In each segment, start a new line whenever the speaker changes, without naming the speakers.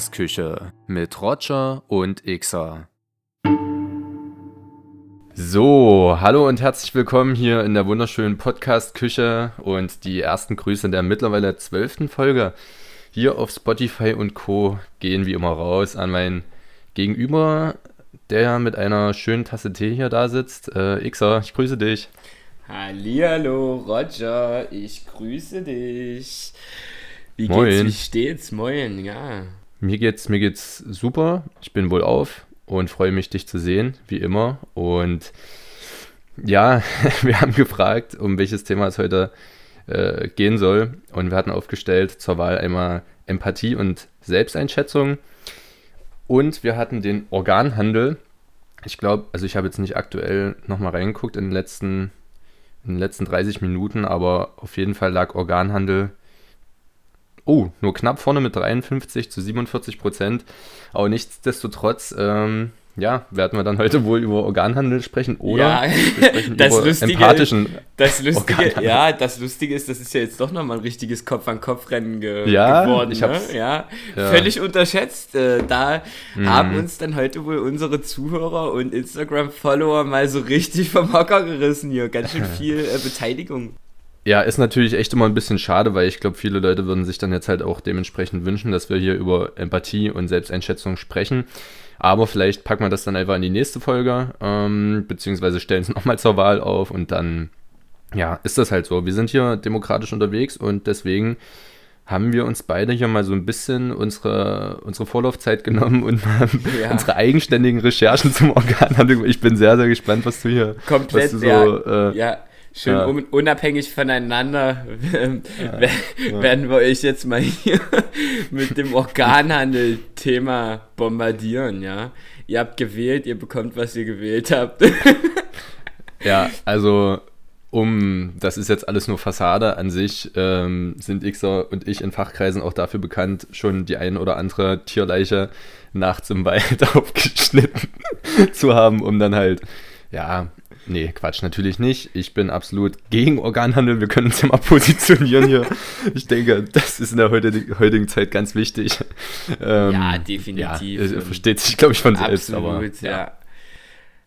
Podcast-Küche mit Roger und Xer. So, hallo und herzlich willkommen hier in der wunderschönen Podcast-Küche und die ersten Grüße der mittlerweile zwölften Folge hier auf Spotify und Co. gehen wie immer raus an mein Gegenüber, der mit einer schönen Tasse Tee hier da sitzt. Äh, Xer, ich grüße dich.
Hallihallo, Roger, ich grüße dich. Wie
Moin.
geht's, wie steht's? Moin, ja.
Mir geht's, mir geht's super. Ich bin wohl auf und freue mich, dich zu sehen, wie immer. Und ja, wir haben gefragt, um welches Thema es heute äh, gehen soll. Und wir hatten aufgestellt zur Wahl einmal Empathie und Selbsteinschätzung. Und wir hatten den Organhandel. Ich glaube, also ich habe jetzt nicht aktuell nochmal reingeguckt in den letzten, in den letzten 30 Minuten, aber auf jeden Fall lag Organhandel Oh, nur knapp vorne mit 53 zu 47 Prozent. Aber nichtsdestotrotz, ähm, ja, werden wir dann heute wohl über Organhandel sprechen oder
ja, das Lustige,
empathischen.
das Lustige, ja, das Lustige ist, das ist ja jetzt doch nochmal ein richtiges Kopf-an-Kopf-Rennen ge
Ja,
geworden.
ich
ne? ja,
ja.
völlig unterschätzt. Äh, da
Mhm.
haben uns dann heute wohl unsere Zuhörer und Instagram-Follower mal so richtig vom Hocker gerissen hier. Ganz schön viel äh, Beteiligung.
Ja, ist natürlich echt immer ein bisschen schade, weil ich glaube, viele Leute würden sich dann jetzt halt auch dementsprechend wünschen, dass wir hier über Empathie und Selbsteinschätzung sprechen. Aber vielleicht packen wir das dann einfach in die nächste Folge, ähm, beziehungsweise stellen es nochmal zur Wahl auf und dann, ja, ist das halt so. Wir sind hier demokratisch unterwegs und deswegen haben wir uns beide hier mal so ein bisschen unsere, unsere Vorlaufzeit genommen und haben
Ja.
unsere eigenständigen Recherchen zum Organhandel. Ich bin sehr, sehr gespannt, was du hier,
Komplett,
was du so,
ja,
äh,
ja. Schön
ja.
un- unabhängig voneinander ähm, wer- werden wir euch jetzt mal hier mit dem Organhandel-Thema bombardieren, ja. Ihr habt gewählt, ihr bekommt, was ihr gewählt habt.
Ja, also um, das ist jetzt alles nur Fassade an sich, ähm, sind Xer und ich in Fachkreisen auch dafür bekannt, schon die ein oder andere Tierleiche nachts im Wald aufgeschnitten zu haben, um dann halt, ja, nee, Quatsch, natürlich nicht. Ich bin absolut gegen Organhandel. Wir können uns ja mal positionieren hier. Ich denke, das ist in der heutigen, Zeit ganz wichtig. Ähm,
Ja, definitiv.
Ja, versteht sich, glaube ich, von selbst.
Absolut,
aber,
ja.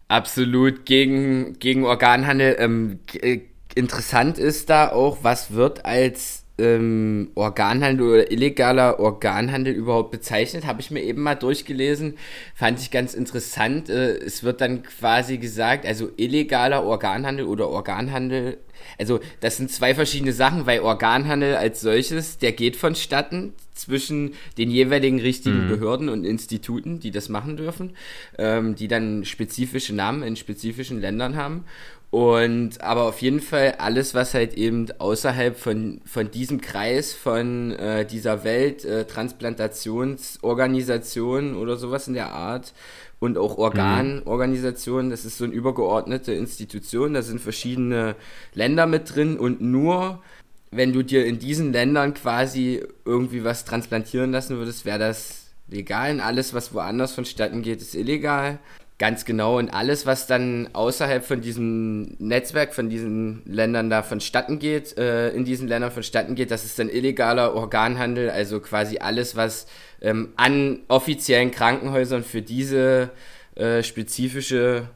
Absolut gegen, gegen Organhandel. Ähm, äh, interessant ist da auch, was wird als ähm, Organhandel oder illegaler Organhandel überhaupt bezeichnet? Habe ich mir eben mal durchgelesen. Fand ich ganz interessant. Äh, es wird dann quasi gesagt, also illegaler Organhandel oder Organhandel. Also das sind zwei verschiedene Sachen, weil Organhandel als solches, der geht vonstatten zwischen den jeweiligen richtigen Behörden und Instituten, die das machen dürfen, ähm, die dann spezifische Namen in spezifischen Ländern haben. Und aber auf jeden Fall alles, was halt eben außerhalb von, von diesem Kreis, von äh, dieser Welt, äh, Transplantationsorganisation oder sowas in der Art und auch Organorganisationen, das ist so eine übergeordnete Institution, da sind verschiedene Länder mit drin und nur wenn du dir in diesen Ländern quasi irgendwie was transplantieren lassen würdest, wäre das legal und alles, was woanders vonstatten geht, ist illegal. Ganz genau. Und alles, was dann außerhalb von diesem Netzwerk, von diesen Ländern da vonstatten geht, äh, in diesen Ländern vonstatten geht, das ist dann illegaler Organhandel. Also quasi alles, was ähm, an offiziellen Krankenhäusern für diese äh, spezifische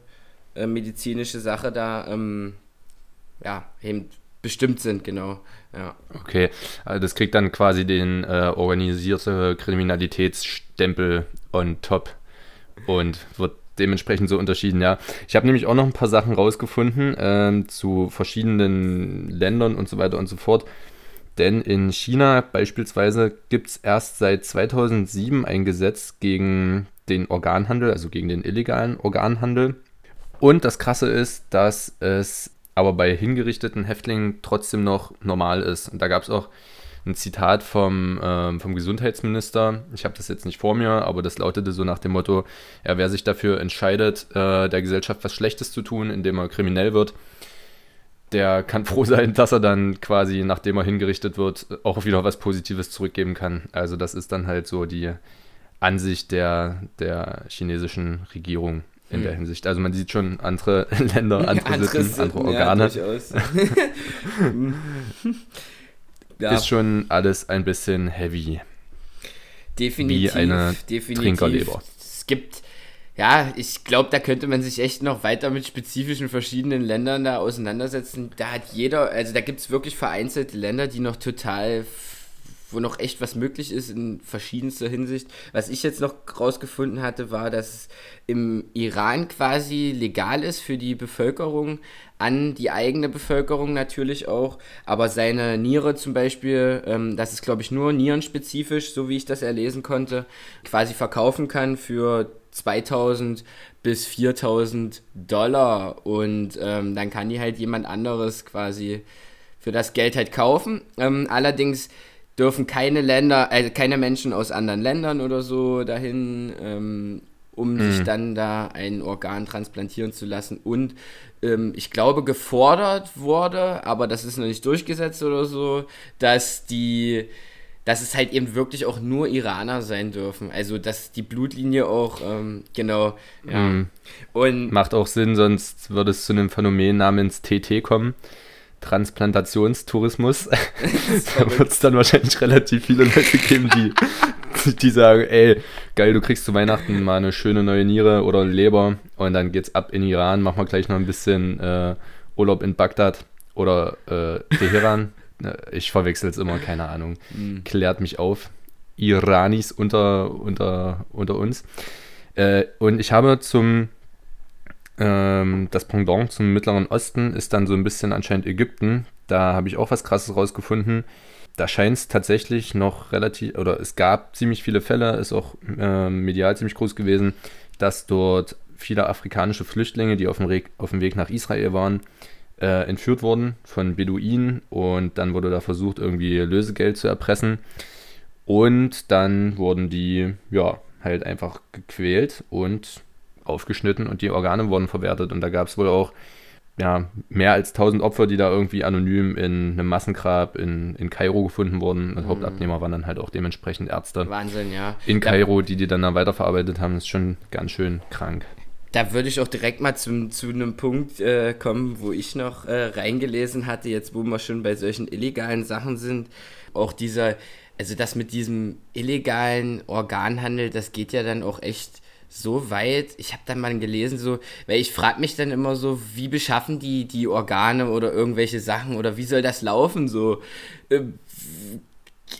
äh, medizinische Sache da ähm, ja, eben bestimmt sind, genau. Ja.
Okay, also das kriegt dann quasi den äh, organisierte Kriminalitätsstempel on top und wird dementsprechend so unterschieden, ja. Ich habe nämlich auch noch ein paar Sachen rausgefunden ähm, zu verschiedenen Ländern und so weiter und so fort. Denn in China beispielsweise gibt es erst seit 2007 ein Gesetz gegen den Organhandel, also gegen den illegalen Organhandel. Und das Krasse ist, dass es aber bei hingerichteten Häftlingen trotzdem noch normal ist. Und da gab es auch ein Zitat vom, ähm, vom Gesundheitsminister. Ich habe das jetzt nicht vor mir, aber das lautete so nach dem Motto, ja, wer sich dafür entscheidet, äh, der Gesellschaft was Schlechtes zu tun, indem er kriminell wird, der kann froh sein, dass er dann quasi, nachdem er hingerichtet wird, auch wieder was Positives zurückgeben kann. Also das ist dann halt so die Ansicht der, der chinesischen Regierung in der Hinsicht. Also man sieht schon andere Länder, andere,
Andere
Sitten, andere Organe.
Ja. ja.
Ist schon alles ein bisschen heavy.
definitiv,
wie eine
definitiv.
Trinkerleber.
Es gibt, ja, ich glaube, da könnte man sich echt noch weiter mit spezifischen verschiedenen Ländern da auseinandersetzen. Da hat jeder, also da gibt es wirklich vereinzelte Länder, die noch total wo noch echt was möglich ist in verschiedenster Hinsicht. Was ich jetzt noch rausgefunden hatte, war, dass es im Iran quasi legal ist für die Bevölkerung, an die eigene Bevölkerung natürlich auch, aber seine Niere zum Beispiel, ähm, das ist glaube ich nur nierenspezifisch, so wie ich das erlesen konnte, quasi verkaufen kann für 2000 bis 4000 Dollar und ähm, dann kann die halt jemand anderes quasi für das Geld halt kaufen. Ähm, allerdings dürfen keine Länder, also keine Menschen aus anderen Ländern oder so dahin, ähm, um mhm. sich dann da ein Organ transplantieren zu lassen. Und ähm, ich glaube, gefordert wurde, aber das ist noch nicht durchgesetzt oder so, dass die dass es halt eben wirklich auch nur Iraner sein dürfen. Also, dass die Blutlinie auch, ähm, genau, ja. Mhm.
Und Macht auch Sinn, sonst würde es zu einem Phänomen namens TT kommen. Transplantationstourismus. da wird es dann wahrscheinlich relativ viele Leute geben, die, die sagen, ey, geil, du kriegst zu Weihnachten mal eine schöne neue Niere oder Leber und dann geht's ab in Iran, machen wir gleich noch ein bisschen äh, Urlaub in Bagdad oder äh, Teheran. Ich verwechsel es immer, keine Ahnung. Mhm. Klärt mich auf. Iranis unter, unter, unter uns. Äh, und ich habe zum ähm, das Pendant zum Mittleren Osten ist dann so ein bisschen anscheinend Ägypten. Da habe ich auch was Krasses rausgefunden. Da scheint es tatsächlich noch relativ, oder es gab ziemlich viele Fälle, ist auch äh, medial ziemlich groß gewesen, dass dort viele afrikanische Flüchtlinge, die auf dem, Re auf dem Weg nach Israel waren, äh, entführt wurden von Beduinen und dann wurde da versucht, irgendwie Lösegeld zu erpressen. Und dann wurden die, ja, halt einfach gequält und aufgeschnitten und die Organe wurden verwertet. Und da gab es wohl auch ja, mehr als 1000 Opfer, die da irgendwie anonym in einem Massengrab in, in Kairo gefunden wurden. Und mhm. Hauptabnehmer waren dann halt auch dementsprechend Ärzte.
Wahnsinn, ja.
In Kairo, die die dann da weiterverarbeitet haben, ist schon ganz schön krank.
Da würde ich auch direkt mal zum, zu einem Punkt äh, kommen, wo ich noch äh, reingelesen hatte, jetzt wo wir schon bei solchen illegalen Sachen sind. Auch dieser, also das mit diesem illegalen Organhandel, das geht ja dann auch echt so weit, ich habe dann mal gelesen, so, weil ich frage mich dann immer so, wie beschaffen die die Organe oder irgendwelche Sachen oder wie soll das laufen so? Ähm,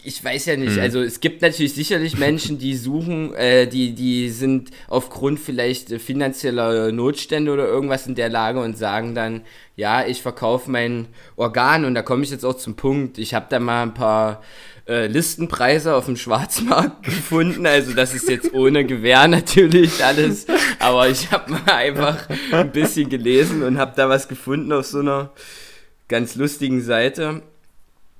ich weiß ja nicht, mhm. also es gibt natürlich sicherlich Menschen, die suchen, äh, die, die sind aufgrund vielleicht finanzieller Notstände oder irgendwas in der Lage und sagen dann, ja, ich verkaufe mein Organ und da komme ich jetzt auch zum Punkt. Ich habe da mal ein paar äh, Listenpreise auf dem Schwarzmarkt gefunden. Also das ist jetzt ohne Gewähr natürlich alles. Aber ich habe mal einfach ein bisschen gelesen und habe da was gefunden auf so einer ganz lustigen Seite.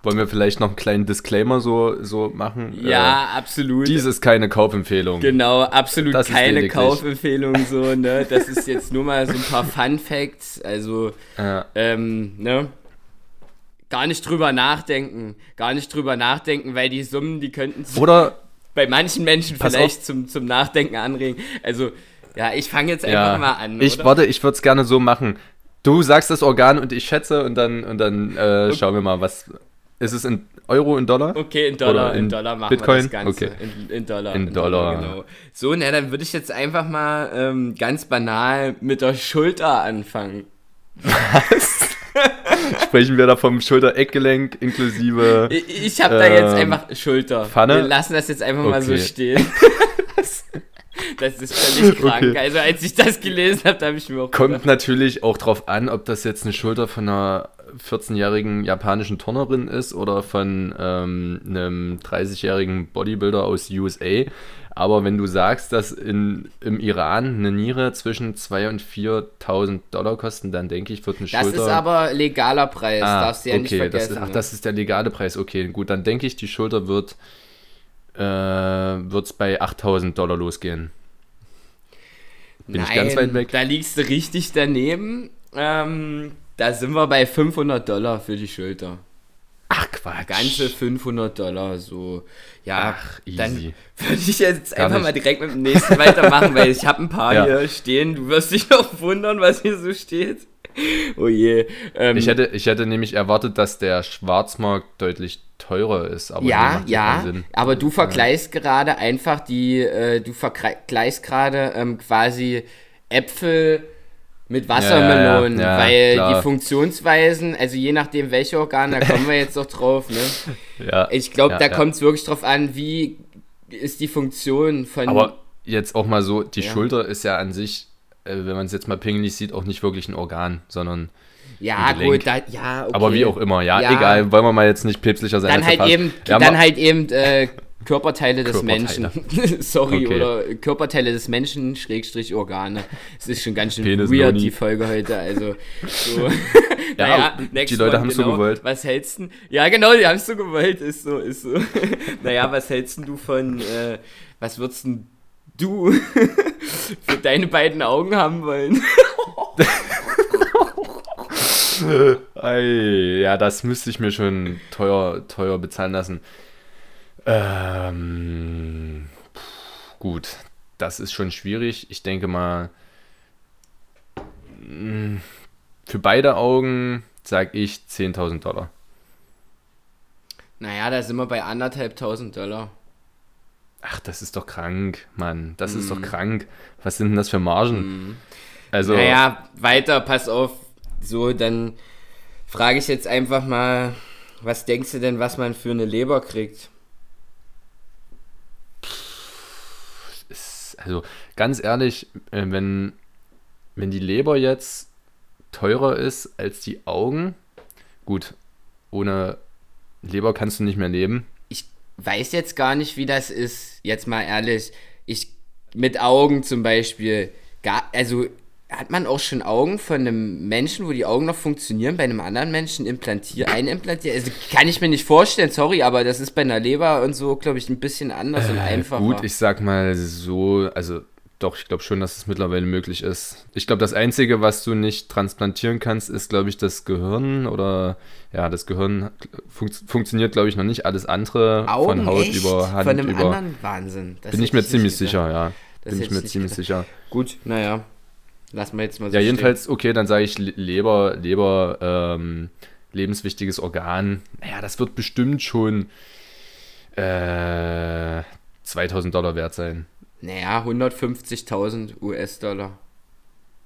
Wollen wir vielleicht noch einen kleinen Disclaimer so, so machen?
Ja, äh, absolut.
Dies ist keine Kaufempfehlung.
Genau, absolut das keine Kaufempfehlung. So, ne? Das ist jetzt nur mal so ein paar Fun Facts. Also, ja. ähm, ne? Gar nicht drüber nachdenken. Gar nicht drüber nachdenken, weil die Summen, die könnten
Oder
bei manchen Menschen vielleicht zum, zum Nachdenken anregen. Also, ja, ich fange jetzt einfach ja, mal an.
Ich, oder? warte, ich würde es gerne so machen. Du sagst das Organ und ich schätze und dann, und dann äh, schauen wir mal, was. Ist es in Euro, in Dollar?
Okay, in Dollar, in, in, Dollar machen
Bitcoin?
wir das
Ganze. Okay.
In, in Dollar.
In, in Dollar.
Dollar. genau. So, na, dann würde ich jetzt einfach mal ähm, ganz banal mit der Schulter anfangen.
Was? Sprechen wir da vom Schulter-Eckgelenk inklusive.
Ich, ich habe da jetzt ähm, einfach Schulter.
Pfanne?
Wir lassen das jetzt einfach okay. mal so stehen. das ist völlig krank. Okay. Also als ich das gelesen habe, habe ich mir auch
Kommt gedacht. natürlich auch drauf an, ob das jetzt eine Schulter von einer 14-jährigen japanischen Turnerin ist oder von ähm, einem 30-jährigen Bodybuilder aus USA. Aber wenn du sagst, dass in, im Iran eine Niere zwischen 2.000 und 4.000 Dollar kosten, dann denke ich, wird eine
das
Schulter...
Das ist aber legaler Preis, ah, darfst du ja okay, nicht vergessen.
Das, ach, das ist der legale Preis, okay, gut. Dann denke ich, die Schulter wird äh, es bei 8.000 Dollar losgehen.
Bin Nein, ich ganz weit weg? da liegst du richtig daneben. Ähm, da sind wir bei 500 Dollar für die Schulter.
Ach Quatsch.
Ganze 500 Dollar, so. Ja,
Ach,
easy. dann würde ich jetzt Gar einfach nicht. mal direkt mit dem nächsten weitermachen, weil ich habe ein paar ja. hier stehen. Du wirst dich noch wundern, was hier so steht. oh je.
Ähm, ich, hätte, ich hätte nämlich erwartet, dass der Schwarzmarkt deutlich teurer ist.
Aber ja, ja, aber du vergleichst ja. gerade einfach die, äh, du vergleichst gerade ähm, quasi Äpfel mit Wassermelonen, ja, ja, weil klar. die Funktionsweisen, also je nachdem welche Organe, da kommen wir jetzt doch drauf, ne? ja, ich glaube, da kommt es wirklich drauf an, wie ist die Funktion von.
Aber jetzt auch mal so, die Schulter ist ja an sich, äh, wenn man es jetzt mal pingelig sieht, auch nicht wirklich ein Organ, sondern.
Ja, gut, da, ja,
okay. Aber wie auch immer, ja, egal, wollen wir mal jetzt nicht päpstlicher sein.
Dann halt eben, dann halt eben äh, Körperteile des Körperteile. Menschen. Sorry, okay. oder Körperteile des Menschen, Schrägstrich Organe. Es ist schon ganz schön Penis weird, Noni. die Folge heute. Also, so.
ja, naja, die Leute haben es genau. so gewollt.
Was hältst du? Ja, genau, die haben es so gewollt. Ist so, ist so. naja, was hältst du von, äh, was würdest du für deine beiden Augen haben wollen?
Ei, ja, das müsste ich mir schon teuer, teuer bezahlen lassen. Ähm, gut, das ist schon schwierig. Ich denke mal, mm, für beide Augen sage ich 10.000 Dollar.
Naja, da sind wir bei anderthalbtausend Dollar.
Ach, das ist doch krank, Mann. Das mm. ist doch mm. krank. Was sind denn das für Margen?
Mm. Also. Naja, weiter, pass auf. So, dann frage ich jetzt einfach mal, was denkst du denn, was man für eine Leber kriegt?
Also ganz ehrlich, äh, wenn, wenn die Leber jetzt teurer ist als die Augen, gut, ohne Leber kannst du nicht mehr leben.
Ich weiß jetzt gar nicht, wie das ist, jetzt mal ehrlich. Ich mit Augen zum Beispiel, gar, also hat man auch schon Augen von einem Menschen, wo die Augen noch funktionieren, bei einem anderen Menschen implantiert, einimplantiert? Also kann ich mir nicht vorstellen, sorry, aber das ist bei einer Leber und so, glaube ich, ein bisschen anders äh, und einfacher.
Gut, ich sag mal so, also doch, ich glaube schon, dass es mittlerweile möglich ist. Ich glaube, das Einzige, was du nicht transplantieren kannst, ist, glaube ich, das Gehirn oder ja, das Gehirn fun funktioniert, glaube ich, noch nicht. Alles andere
Augen,
von Haut
echt?
über Hand
von einem
über.
Anderen Wahnsinn.
Das bin ich mir ziemlich sicher, ja. Das bin ich mir ziemlich gedacht. sicher.
Gut, naja. Lassen wir jetzt mal
so Ja, jedenfalls, stehen. okay, dann sage ich Leber, Leber, ähm, lebenswichtiges Organ. Naja, das wird bestimmt schon äh, 2000 Dollar wert sein.
Naja, 150.000 US-Dollar.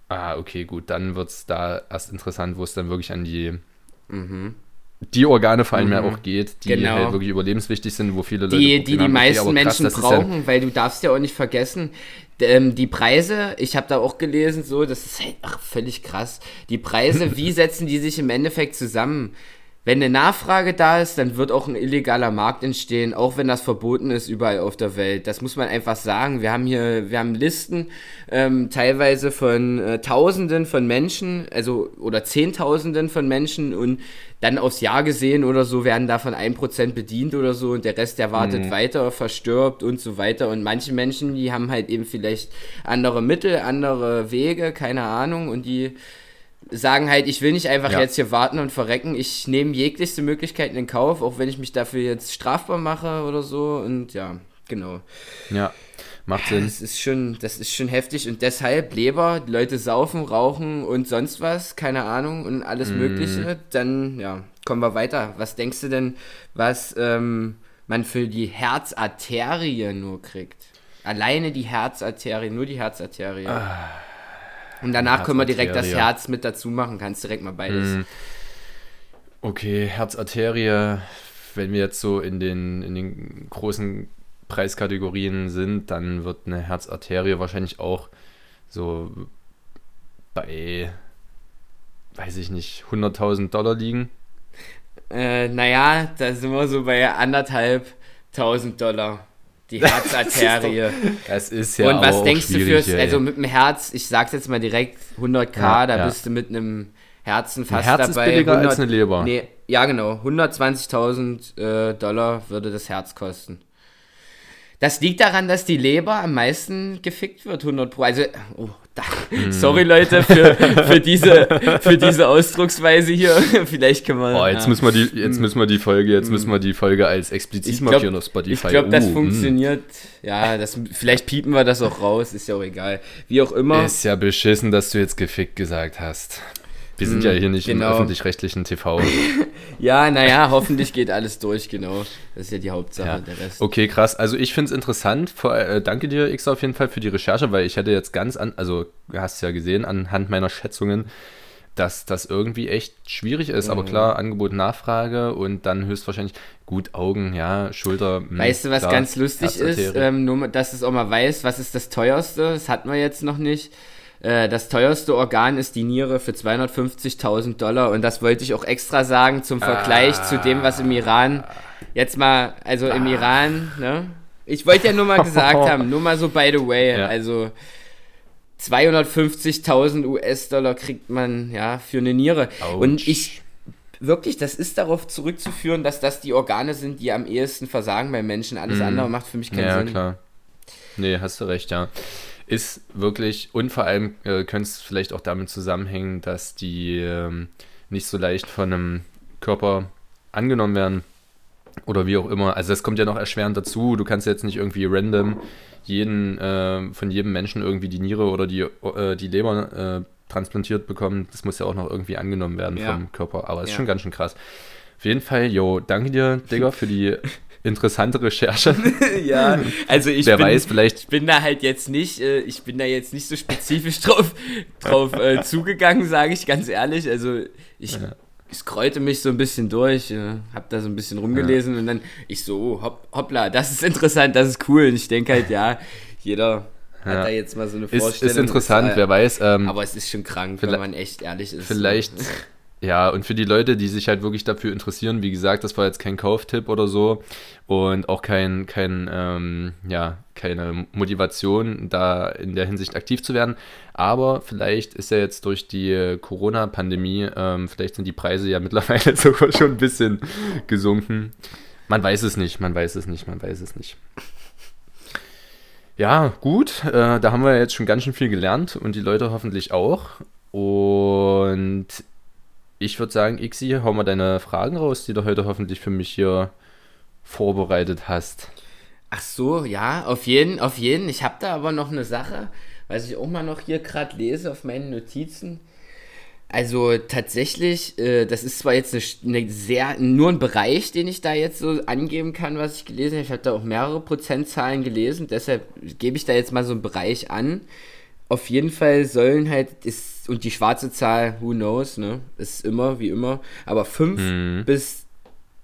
Ah, okay, gut. Dann wird es da erst interessant, wo es dann wirklich an die mhm die Organe vor allem mhm. ja auch geht, die genau. halt wirklich überlebenswichtig sind, wo viele
Leute die die, die meisten okay, Menschen krass, brauchen, ja weil du darfst ja auch nicht vergessen, ähm, die Preise, ich habe da auch gelesen, so, das ist halt ach, völlig krass. Die Preise, wie setzen die sich im Endeffekt zusammen? Wenn eine Nachfrage da ist, dann wird auch ein illegaler Markt entstehen, auch wenn das verboten ist überall auf der Welt. Das muss man einfach sagen. Wir haben hier, wir haben Listen ähm, teilweise von äh, Tausenden von Menschen, also oder Zehntausenden von Menschen und dann aufs Jahr gesehen oder so werden davon ein Prozent bedient oder so und der Rest, der wartet mhm. weiter, verstirbt und so weiter. Und manche Menschen, die haben halt eben vielleicht andere Mittel, andere Wege, keine Ahnung, und die sagen halt, ich will nicht einfach ja. jetzt hier warten und verrecken. Ich nehme jeglichste Möglichkeiten in Kauf, auch wenn ich mich dafür jetzt strafbar mache oder so. Und ja, genau.
Ja, macht Sinn.
Das ist schon, das ist schon heftig und deshalb Leber, Leute saufen, rauchen und sonst was, keine Ahnung und alles mm. Mögliche. Dann, ja, kommen wir weiter. Was denkst du denn, was ähm, man für die Herzarterie nur kriegt? Alleine die Herzarterie, nur die Herzarterie. Ah und danach können wir direkt das Herz mit dazu machen, kannst direkt mal beides. Mm.
Okay, Herzarterie, wenn wir jetzt so in den, in den großen Preiskategorien sind, dann wird eine Herzarterie wahrscheinlich auch so bei, weiß ich nicht, 100.000 Dollar liegen.
Äh, naja, da sind wir so bei anderthalb tausend Dollar die Herzarterie.
Das ist ja
Und was denkst du fürs, also mit dem Herz, ich sag's jetzt mal direkt, 100k, ja, da ja. bist du mit einem Herzen fast ein Herz dabei.
Ist billiger 100, als eine Leber.
Nee, ja genau, 120.000 äh, Dollar würde das Herz kosten. Das liegt daran, dass die Leber am meisten gefickt wird, 100 Pro. Also, oh, da, mm. sorry Leute für, für, diese, für diese Ausdrucksweise hier. Vielleicht können wir.
Oh, jetzt, ja. müssen wir die, jetzt hm. müssen wir die Folge, jetzt müssen wir die Folge als explizit glaub, markieren auf Spotify.
Ich glaube, das uh, funktioniert. Mh. Ja, das, vielleicht piepen wir das auch raus, ist ja auch egal. Wie auch immer.
Ist ja beschissen, dass du jetzt gefickt gesagt hast. Wir sind ja hier nicht genau. im öffentlich-rechtlichen TV.
ja, naja, hoffentlich geht alles durch, genau. Das ist ja die Hauptsache, ja. der
Rest. Okay, krass. Also ich finde es interessant. Vor, äh, danke dir, X, auf jeden Fall für die Recherche, weil ich hätte jetzt ganz an, also du hast ja gesehen, anhand meiner Schätzungen, dass das irgendwie echt schwierig ist. Mhm. Aber klar, Angebot, Nachfrage und dann höchstwahrscheinlich gut Augen, ja, Schulter.
Mh, hm, weißt du, was klar, ganz lustig ist? Ähm, nur, dass es auch mal weiß, was ist das teuerste? Das hatten wir jetzt noch nicht. Äh, das teuerste Organ ist die Niere für 250.000 Dollar und das wollte ich auch extra sagen zum Vergleich ah. zu dem, was im Iran jetzt mal, also im ah. Iran, ne? Ich wollte ja nur mal gesagt haben, nur mal so by the way, ja. also 250.000 US-Dollar kriegt man ja für eine Niere. Ouch. Und ich wirklich, das ist darauf zurückzuführen, dass das die Organe sind, die am ehesten versagen beim Menschen. Alles mm. andere macht für mich keinen
ja,
Sinn.
Ja, klar. Nee, hast du recht, ja. Ist wirklich, und vor allem äh, könnte es vielleicht auch damit zusammenhängen, dass die ähm, nicht so leicht von einem Körper angenommen werden oder wie auch immer. Also das kommt ja noch erschwerend dazu. Du kannst jetzt nicht irgendwie random jeden, äh, von jedem Menschen irgendwie die Niere oder die, äh, die Leber äh, transplantiert bekommen. Das muss ja auch noch irgendwie angenommen werden ja. vom Körper. Aber es ist ja. schon ganz schön krass. Auf jeden Fall, yo, danke dir, Digga, für die interessante Recherche.
ja, also ich
Wer bin, weiß, vielleicht
ich bin da halt jetzt nicht, äh, ich bin da jetzt nicht so spezifisch drauf, drauf äh, zugegangen, sage ich ganz ehrlich. Also ich ja ich scrollte mich so ein bisschen durch, äh, hab da so ein bisschen rumgelesen ja. und dann ich so, hopp, hoppla, das ist interessant, das ist cool. Und ich denke halt, ja, jeder ja. hat da jetzt mal so eine
Vorstellung. Ist, ist interessant, ist, äh, wer weiß.
Ähm, aber es ist schon krank, wenn man echt ehrlich ist.
Vielleicht Ja, und für die Leute, die sich halt wirklich dafür interessieren, wie gesagt, das war jetzt kein Kauftipp oder so und auch kein, kein ähm, ja, keine Motivation, da in der Hinsicht aktiv zu werden. Aber vielleicht ist ja jetzt durch die Corona-Pandemie, ähm, vielleicht sind die Preise ja mittlerweile sogar schon ein bisschen gesunken. Man weiß es nicht, man weiß es nicht, man weiß es nicht. Ja, gut, äh, da haben wir jetzt schon ganz schön viel gelernt und die Leute hoffentlich auch. Und ich würde sagen, Ixi, hau mal deine Fragen raus, die du heute hoffentlich für mich hier vorbereitet hast.
Ach so, ja, auf jeden, auf jeden. Ich habe da aber noch eine Sache, was ich auch mal noch hier gerade lese auf meinen Notizen. Also tatsächlich, äh, das ist zwar jetzt eine, eine, sehr, nur ein Bereich, den ich da jetzt so angeben kann, was ich gelesen habe. Ich habe da auch mehrere Prozentzahlen gelesen, deshalb gebe ich da jetzt mal so einen Bereich an auf jeden Fall sollen halt, ist, und die schwarze Zahl, who knows, ne, ist immer wie immer, aber 5 mhm. bis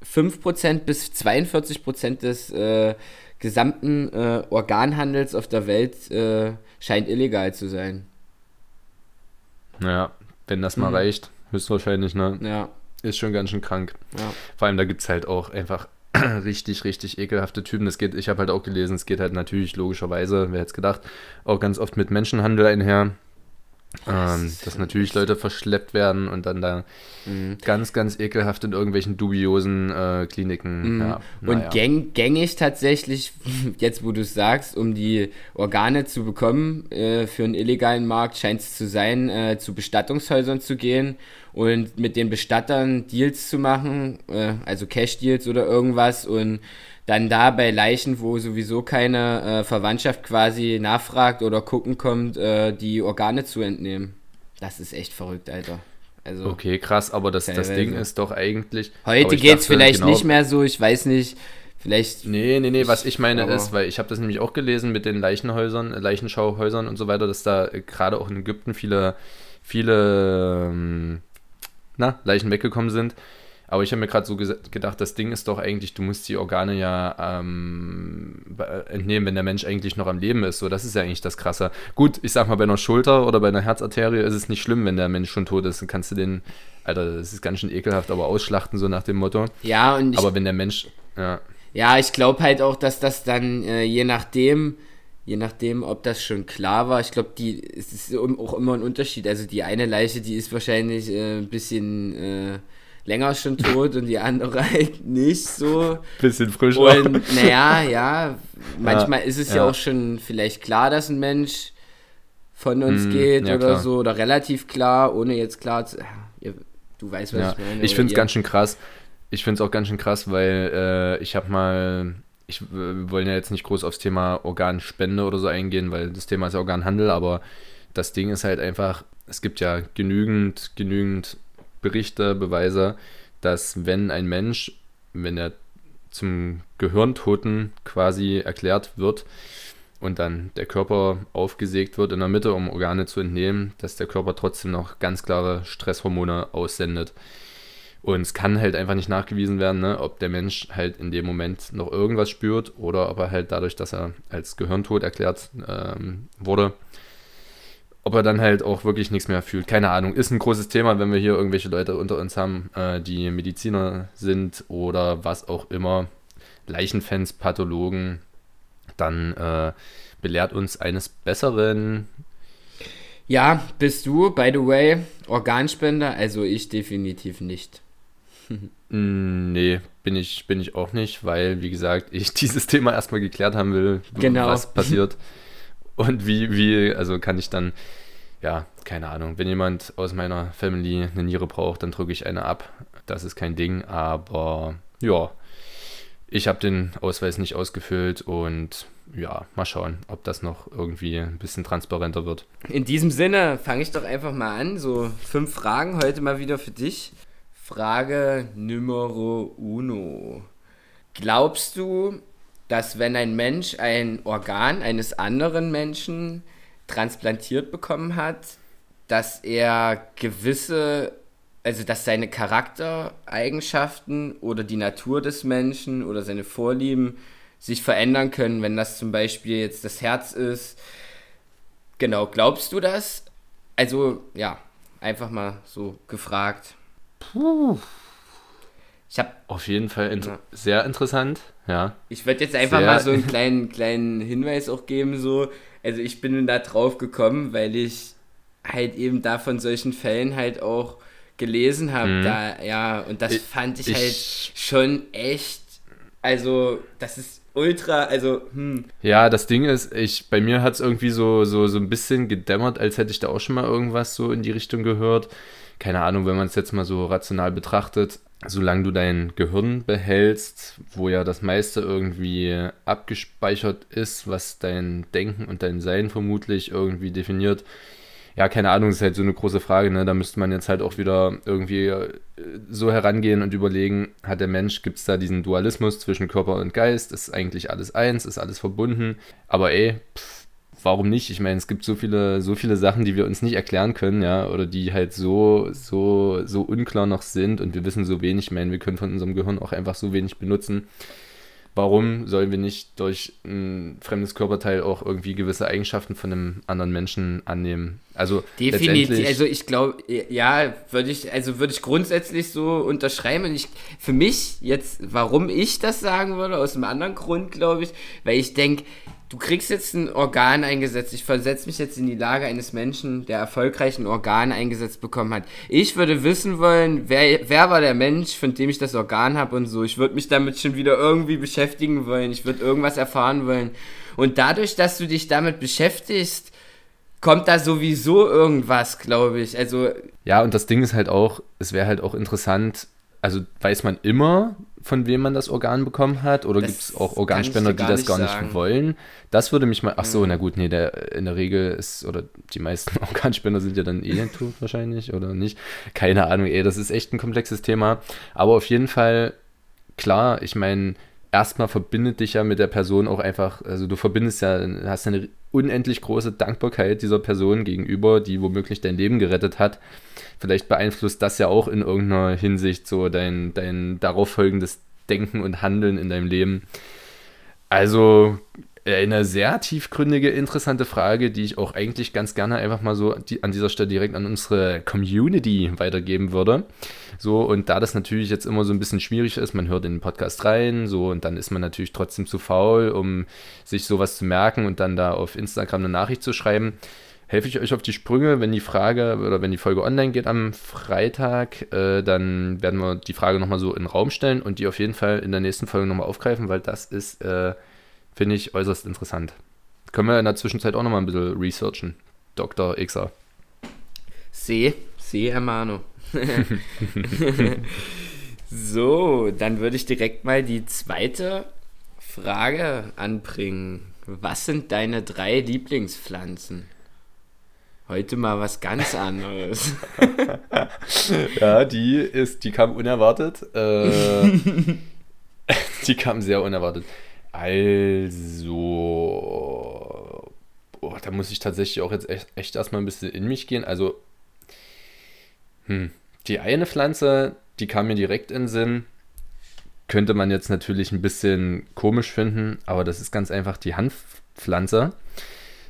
5% bis 42% des äh, gesamten äh, Organhandels auf der Welt äh, scheint illegal zu sein.
Ja, wenn das mal mhm. reicht, höchstwahrscheinlich, ne?
Ja.
Ist schon ganz schön krank.
Ja.
Vor allem, da gibt es halt auch einfach richtig, richtig ekelhafte Typen. Das geht, ich habe halt auch gelesen, es geht halt natürlich logischerweise, wer hätte es gedacht, auch ganz oft mit Menschenhandel einher. Ähm, dass natürlich Leute verschleppt werden und dann da mhm. ganz, ganz ekelhaft in irgendwelchen dubiosen äh, Kliniken. Mhm. Ja,
und ja. gäng, gängig tatsächlich, jetzt wo du es sagst, um die Organe zu bekommen äh, für einen illegalen Markt, scheint es zu sein, äh, zu Bestattungshäusern zu gehen und mit den Bestattern Deals zu machen, äh, also Cash-Deals oder irgendwas und dann da bei Leichen, wo sowieso keine äh, Verwandtschaft quasi nachfragt oder gucken kommt, äh, die Organe zu entnehmen. Das ist echt verrückt, Alter.
Also, okay, krass, aber das, das Ding ist doch eigentlich.
Heute geht es vielleicht genau, nicht mehr so, ich weiß nicht. Vielleicht.
Nee, nee, nee, was ich meine ist, weil ich habe das nämlich auch gelesen mit den Leichenhäusern, Leichenschauhäusern und so weiter, dass da äh, gerade auch in Ägypten viele, viele ähm, na, Leichen weggekommen sind. Aber ich habe mir gerade so gedacht, das Ding ist doch eigentlich, du musst die Organe ja ähm, entnehmen, wenn der Mensch eigentlich noch am Leben ist. So, das ist ja eigentlich das Krasse. Gut, ich sag mal, bei einer Schulter oder bei einer Herzarterie ist es nicht schlimm, wenn der Mensch schon tot ist. Dann kannst du den, Alter, das ist ganz schön ekelhaft, aber ausschlachten, so nach dem Motto.
Ja, und.
Ich, aber wenn der Mensch, ja.
Ja, ich glaube halt auch, dass das dann äh, je nachdem je nachdem, ob das schon klar war. Ich glaube, die es ist auch immer ein Unterschied. Also die eine Leiche, die ist wahrscheinlich äh, ein bisschen äh, länger schon tot und die andere halt nicht so.
Bisschen frischer.
Und naja, ja, manchmal ja, ist es ja. ja. auch schon vielleicht klar, dass ein Mensch von uns mm, geht ja, oder klar. so, oder relativ klar, ohne jetzt klar zu. Du weißt, was ich meine.
Ich finde es ganz schön krass. Ich finde es auch ganz schön krass, weil äh, ich habe mal ich, wir wollen ja jetzt nicht groß aufs Thema Organspende oder so eingehen, weil das Thema ist ja Organhandel, aber das Ding ist halt einfach, es gibt ja genügend, genügend Berichte, Beweise, dass wenn ein Mensch, wenn er zum Gehirntoten quasi erklärt wird und dann der Körper aufgesägt wird in der Mitte, um Organe zu entnehmen, dass der Körper trotzdem noch ganz klare Stresshormone aussendet. Und es kann halt einfach nicht nachgewiesen werden, ne, ob der Mensch halt in dem Moment noch irgendwas spürt oder ob er halt dadurch, dass er als Gehirntod erklärt ähm, wurde, ob er dann halt auch wirklich nichts mehr fühlt. Keine Ahnung. Ist ein großes Thema, wenn wir hier irgendwelche Leute unter uns haben, äh, die Mediziner sind oder was auch immer, Leichenfans, Pathologen, dann äh, belehrt uns eines Besseren.
Ja, bist du, by the way, Organspender? Also ich definitiv nicht.
Mm, nee, bin ich, bin ich auch nicht, weil, wie gesagt, ich dieses Thema erstmal geklärt haben will,
genau.
was passiert. Und wie, wie, also kann ich dann, ja, keine Ahnung, wenn jemand aus meiner Family eine Niere braucht, dann drücke ich eine ab. Das ist kein Ding, aber ja, ich habe den Ausweis nicht ausgefüllt und ja, mal schauen, ob das noch irgendwie ein bisschen transparenter wird.
In diesem Sinne fange ich doch einfach mal an. So fünf Fragen heute mal wieder für dich. Frage Numero uno. Glaubst du, dass wenn ein Mensch ein Organ eines anderen Menschen transplantiert bekommen hat, dass er gewisse, also dass seine Charaktereigenschaften oder die Natur des Menschen oder seine Vorlieben sich verändern können, wenn das zum Beispiel jetzt das Herz ist. Genau, glaubst du das? Also, ja, einfach mal so gefragt.
Puh. Ich habe auf jeden Fall inter ja. sehr interessant, ja.
Ich würde jetzt einfach sehr mal so einen kleinen, kleinen Hinweis auch geben, so. Also ich bin da drauf gekommen, weil ich halt eben da von solchen Fällen halt auch gelesen habe, mhm. da, ja, und das ich, fand ich, ich halt schon echt, also das ist ultra, also, hm.
Ja, das Ding ist, ich, bei mir hat es irgendwie so, so, so ein bisschen gedämmert, als hätte ich da auch schon mal irgendwas so in die Richtung gehört. Keine Ahnung, wenn man es jetzt mal so rational betrachtet, solange du dein Gehirn behältst, wo ja das meiste irgendwie abgespeichert ist, was dein Denken und dein Sein vermutlich irgendwie definiert. Ja, keine Ahnung, ist halt so eine große Frage, ne? Da müsste man jetzt halt auch wieder irgendwie äh, so herangehen und überlegen, hat der Mensch, gibt es da diesen Dualismus zwischen Körper und Geist? Ist eigentlich alles eins, ist alles verbunden? Aber ey, pff, warum nicht? Ich meine, es gibt so viele, so viele Sachen, die wir uns nicht erklären können, ja, oder die halt so, so, so unklar noch sind und wir wissen so wenig. Ich meine, wir können von unserem Gehirn auch einfach so wenig benutzen. Warum sollen wir nicht durch ein fremdes Körperteil auch irgendwie gewisse Eigenschaften von einem anderen Menschen annehmen? Also
definitiv. Also ich glaube, ja, würde ich, also würde ich grundsätzlich so unterschreiben. Und ich, für mich jetzt, warum ich das sagen würde, aus einem anderen Grund, glaube ich, weil ich denke, du kriegst jetzt ein Organ eingesetzt. Ich versetze mich jetzt in die Lage eines Menschen, der erfolgreich ein Organ eingesetzt bekommen hat. Ich würde wissen wollen, wer, wer war der Mensch, von dem ich das Organ habe und so. Ich würde mich damit schon wieder irgendwie beschäftigen wollen. Ich würde irgendwas erfahren wollen. Und dadurch, dass du dich damit beschäftigst, kommt da sowieso irgendwas, glaube ich. Also
ja, und das Ding ist halt auch, es wäre halt auch interessant, also weiß man immer, von wem man das Organ bekommen hat? Oder gibt es auch Organspender, die das gar sagen. nicht wollen? Das würde mich mal. Ach so, mhm. na gut, nee, der, in der Regel ist, oder die meisten Organspender sind ja dann eh tot wahrscheinlich, oder nicht? Keine Ahnung, ey, das ist echt ein komplexes Thema. Aber auf jeden Fall, klar, ich meine, erstmal verbindet dich ja mit der Person auch einfach, also du verbindest ja, hast eine unendlich große Dankbarkeit dieser Person gegenüber, die womöglich dein Leben gerettet hat vielleicht beeinflusst das ja auch in irgendeiner Hinsicht so dein, dein darauf folgendes Denken und Handeln in deinem Leben. Also eine sehr tiefgründige, interessante Frage, die ich auch eigentlich ganz gerne einfach mal so an dieser Stelle direkt an unsere Community weitergeben würde. So, und da das natürlich jetzt immer so ein bisschen schwierig ist, man hört in den Podcast rein, so, und dann ist man natürlich trotzdem zu faul, um sich sowas zu merken und dann da auf Instagram eine Nachricht zu schreiben helfe ich euch auf die Sprünge, wenn die Frage oder wenn die Folge online geht am Freitag, äh, dann werden wir die Frage nochmal so in den Raum stellen und die auf jeden Fall in der nächsten Folge nochmal aufgreifen, weil das ist, äh, finde ich, äußerst interessant. Können wir in der Zwischenzeit auch nochmal ein bisschen researchen, Dr. Xer.
See, see, Hermano. so, dann würde ich direkt mal die zweite Frage anbringen. Was sind deine drei Lieblingspflanzen? Heute mal was ganz anderes.
ja, die ist, die kam unerwartet. Äh, die kam sehr unerwartet. Also, oh, da muss ich tatsächlich auch jetzt echt, echt erstmal ein bisschen in mich gehen. Also, hm, die eine Pflanze, die kam mir direkt in den Sinn. Könnte man jetzt natürlich ein bisschen komisch finden, aber das ist ganz einfach die Hanfpflanze.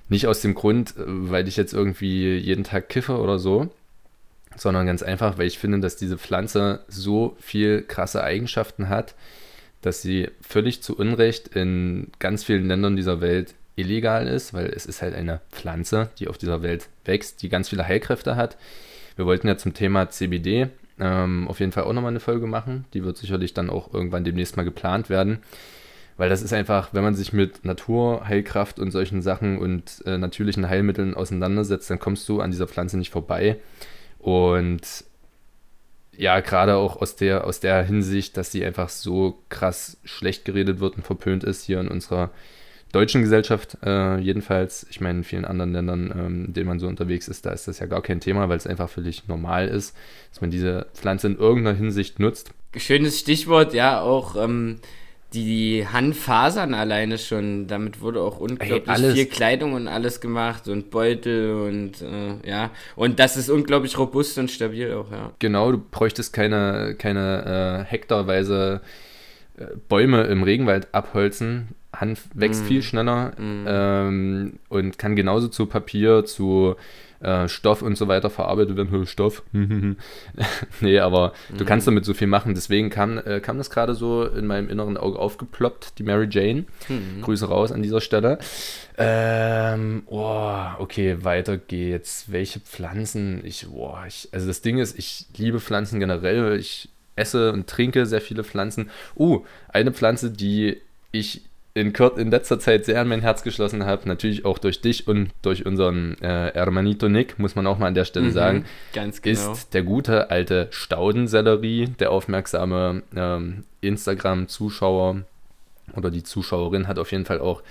Nicht aus dem Grund, äh, weil ich jetzt irgendwie jeden Tag kiffe oder so, sondern ganz einfach, weil ich finde, dass diese Pflanze so viel krasse Eigenschaften hat, dass sie völlig zu Unrecht in ganz vielen Ländern dieser Welt illegal ist, weil es ist halt eine Pflanze, die auf dieser Welt wächst, die ganz viele Heilkräfte hat. Wir wollten ja zum Thema CBD ähm, auf jeden Fall auch nochmal eine Folge machen. Die wird sicherlich dann auch irgendwann demnächst mal geplant werden. Weil das ist einfach, wenn man sich mit Naturheilkraft und solchen Sachen und äh, natürlichen Heilmitteln auseinandersetzt, dann kommst du an dieser Pflanze nicht vorbei. Und ja, gerade auch aus der, aus der Hinsicht, dass sie einfach so krass schlecht geredet wird und verpönt ist hier in unserer deutschen Gesellschaft äh, jedenfalls. Ich meine, in vielen anderen Ländern, ähm, in denen man so unterwegs ist, da ist das ja gar kein Thema, weil es einfach völlig normal ist, dass man diese Pflanze in irgendeiner Hinsicht nutzt.
Schönes Stichwort, ja, auch ähm, die Handfasern alleine schon, damit wurde auch unglaublich Ey, viel Kleidung und alles gemacht und Beutel und äh, ja. Und das ist unglaublich robust und stabil auch, ja.
Genau, du bräuchtest keine, keine äh, hektarweise äh, Bäume im Regenwald abholzen. Hanf wächst mm. viel schneller mm. ähm, und kann genauso zu Papier, zu äh, Stoff und so weiter verarbeitet werden. Stoff. nee, aber mhm. du kannst damit so viel machen. Deswegen kam, äh, kam das gerade so in meinem inneren Auge aufgeploppt, die Mary Jane. Mhm. Grüße raus an dieser Stelle. Ähm, oh, okay, weiter geht's. Welche Pflanzen? Ich, oh, ich, also das Ding ist, ich liebe Pflanzen generell. Ich esse und trinke sehr viele Pflanzen. Uh, eine Pflanze, die ich in, in letzter Zeit sehr an mein Herz geschlossen habe. Natürlich auch durch dich und durch unseren äh, Hermanito Nick, muss man auch mal an der Stelle mhm, sagen.
Ganz genau.
Ist der gute alte Staudensellerie, der aufmerksame ähm, Instagram-Zuschauer oder die Zuschauerin hat auf jeden Fall auch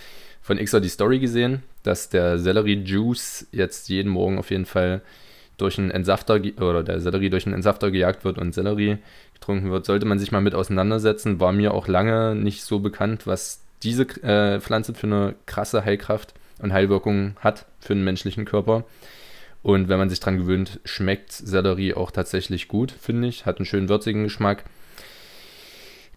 von Xer die Story gesehen, dass der Sellerie-Juice jetzt jeden Morgen auf jeden Fall durch einen Entsafter oder der Sellerie durch einen Entsafter gejagt wird und Sellerie getrunken wird, sollte man sich mal mit auseinandersetzen. War mir auch lange nicht so bekannt, was diese äh, Pflanze für eine krasse Heilkraft und Heilwirkung hat für den menschlichen Körper. Und wenn man sich dran gewöhnt, schmeckt Sellerie auch tatsächlich gut, finde ich. Hat einen schönen würzigen Geschmack.